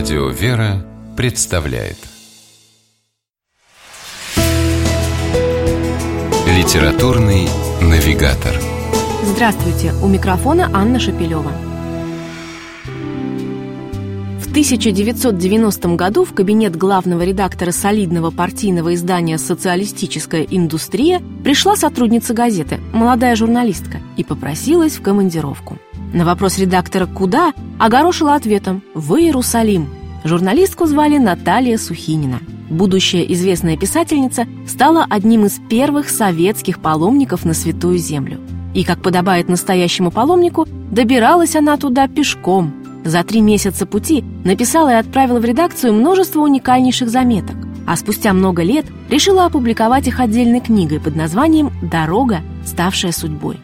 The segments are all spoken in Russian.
Радио «Вера» представляет Литературный навигатор Здравствуйте! У микрофона Анна Шапилева. В 1990 году в кабинет главного редактора солидного партийного издания «Социалистическая индустрия» пришла сотрудница газеты, молодая журналистка, и попросилась в командировку. На вопрос редактора «Куда?» огорошила ответом «В Иерусалим». Журналистку звали Наталья Сухинина. Будущая известная писательница стала одним из первых советских паломников на Святую Землю. И, как подобает настоящему паломнику, добиралась она туда пешком. За три месяца пути написала и отправила в редакцию множество уникальнейших заметок, а спустя много лет решила опубликовать их отдельной книгой под названием «Дорога, ставшая судьбой».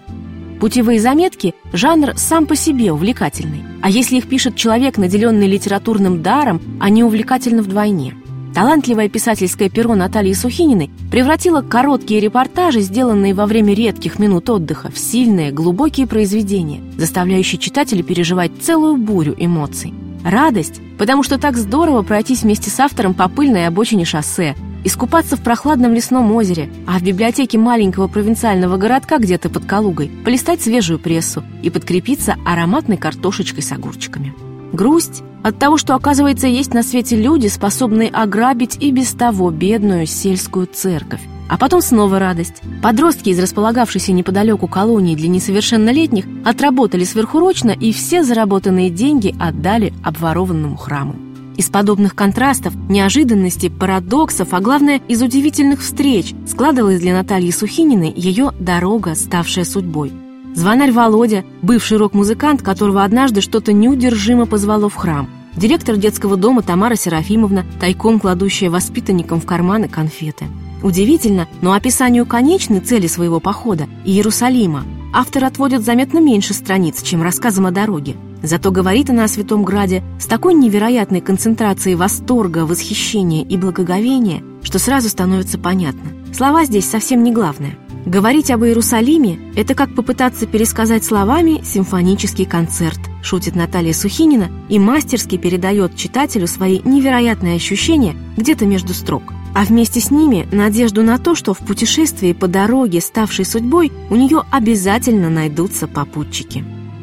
Путевые заметки – жанр сам по себе увлекательный. А если их пишет человек, наделенный литературным даром, они увлекательны вдвойне. Талантливое писательское перо Натальи Сухининой превратило короткие репортажи, сделанные во время редких минут отдыха, в сильные, глубокие произведения, заставляющие читателя переживать целую бурю эмоций. Радость, потому что так здорово пройтись вместе с автором по пыльной обочине шоссе, искупаться в прохладном лесном озере, а в библиотеке маленького провинциального городка где-то под Калугой полистать свежую прессу и подкрепиться ароматной картошечкой с огурчиками. Грусть от того, что, оказывается, есть на свете люди, способные ограбить и без того бедную сельскую церковь. А потом снова радость. Подростки из располагавшейся неподалеку колонии для несовершеннолетних отработали сверхурочно и все заработанные деньги отдали обворованному храму. Из подобных контрастов, неожиданностей, парадоксов, а главное, из удивительных встреч складывалась для Натальи Сухининой ее «дорога, ставшая судьбой». Звонарь Володя, бывший рок-музыкант, которого однажды что-то неудержимо позвало в храм. Директор детского дома Тамара Серафимовна, тайком кладущая воспитанникам в карманы конфеты. Удивительно, но описанию конечной цели своего похода – Иерусалима – автор отводит заметно меньше страниц, чем рассказом о дороге. Зато говорит она о Святом Граде с такой невероятной концентрацией восторга, восхищения и благоговения, что сразу становится понятно. Слова здесь совсем не главное. Говорить об Иерусалиме – это как попытаться пересказать словами симфонический концерт, шутит Наталья Сухинина и мастерски передает читателю свои невероятные ощущения где-то между строк. А вместе с ними надежду на то, что в путешествии по дороге, ставшей судьбой, у нее обязательно найдутся попутчики.